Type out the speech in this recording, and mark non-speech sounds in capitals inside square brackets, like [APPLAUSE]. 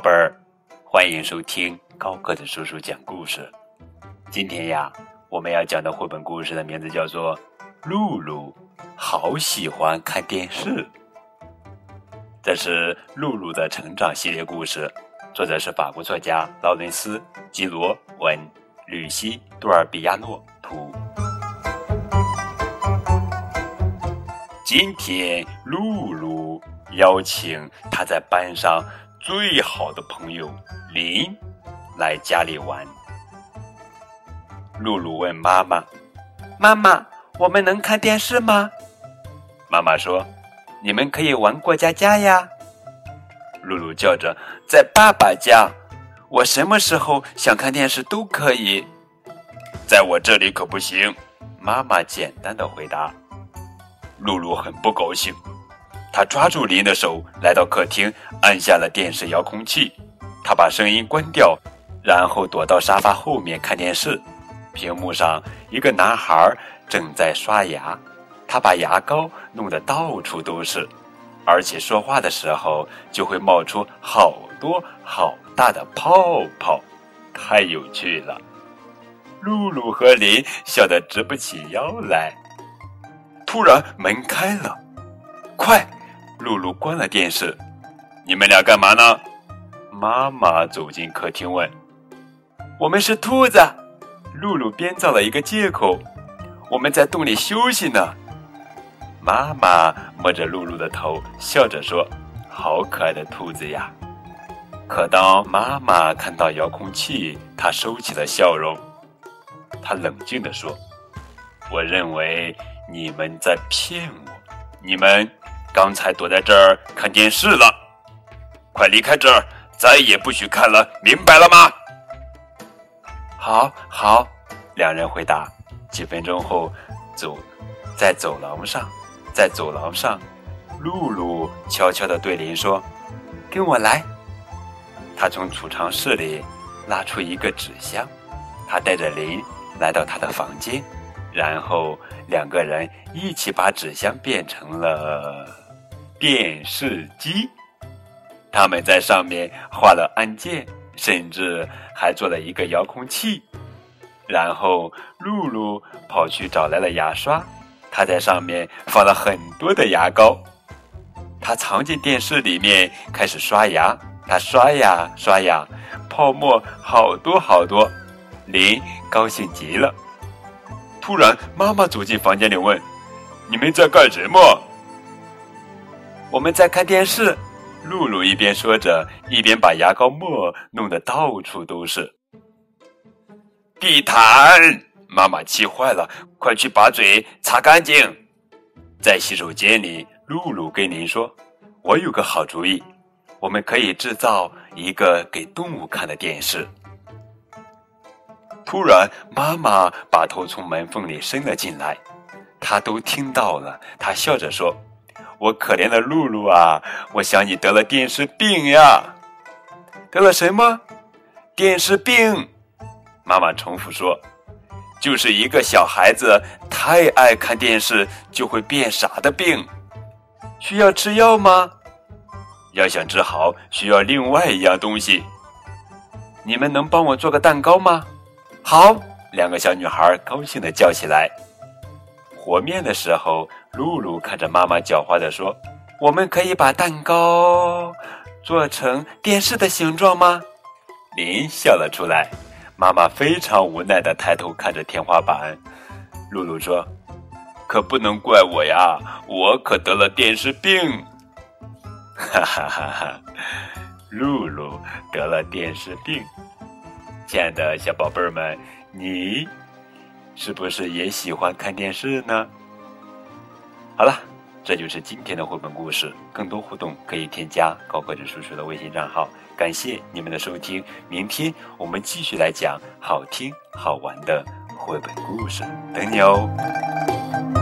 宝贝儿，欢迎收听高个子叔叔讲故事。今天呀，我们要讲的绘本故事的名字叫做《露露好喜欢看电视》。这是露露的成长系列故事，作者是法国作家劳伦斯·基罗文，吕西·杜尔比亚诺图。今天，露露邀请他在班上最好的朋友林来家里玩。露露问妈妈：“妈妈，我们能看电视吗？”妈妈说：“你们可以玩过家家呀。”露露叫着：“在爸爸家，我什么时候想看电视都可以。”在我这里可不行。妈妈简单的回答。露露很不高兴，他抓住林的手，来到客厅，按下了电视遥控器。他把声音关掉，然后躲到沙发后面看电视。屏幕上，一个男孩正在刷牙，他把牙膏弄得到处都是，而且说话的时候就会冒出好多好大的泡泡，太有趣了。露露和林笑得直不起腰来。突然门开了，快！露露关了电视。你们俩干嘛呢？妈妈走进客厅问。我们是兔子。露露编造了一个借口。我们在洞里休息呢。妈妈摸着露露的头，笑着说：“好可爱的兔子呀！”可当妈妈看到遥控器，她收起了笑容。她冷静地说：“我认为。”你们在骗我！你们刚才躲在这儿看电视了，快离开这儿，再也不许看了，明白了吗？好好，两人回答。几分钟后，走在走廊上，在走廊上，露露悄悄地对林说：“跟我来。”他从储藏室里拉出一个纸箱，他带着林来到他的房间。然后两个人一起把纸箱变成了电视机，他们在上面画了按键，甚至还做了一个遥控器。然后露露跑去找来了牙刷，她在上面放了很多的牙膏。她藏进电视里面开始刷牙，她刷呀刷呀，泡沫好多好多。林高兴极了。突然，妈妈走进房间里问：“你们在干什么？”“我们在看电视。”露露一边说着，一边把牙膏沫弄得到处都是。地毯！妈妈气坏了，快去把嘴擦干净。在洗手间里，露露跟您说：“我有个好主意，我们可以制造一个给动物看的电视。”突然，妈妈把头从门缝里伸了进来，她都听到了。她笑着说：“我可怜的露露啊，我想你得了电视病呀。”得了什么？电视病？妈妈重复说：“就是一个小孩子太爱看电视就会变傻的病。需要吃药吗？要想治好，需要另外一样东西。你们能帮我做个蛋糕吗？”好，两个小女孩高兴地叫起来。和面的时候，露露看着妈妈狡猾地说：“我们可以把蛋糕做成电视的形状吗？”林笑了出来。妈妈非常无奈地抬头看着天花板。露露说：“可不能怪我呀，我可得了电视病。” [LAUGHS] 哈哈哈哈！露露得了电视病。亲爱的小宝贝儿们，你是不是也喜欢看电视呢？好了，这就是今天的绘本故事。更多互动可以添加高个子叔叔的微信账号。感谢你们的收听，明天我们继续来讲好听好玩的绘本故事，等你哦。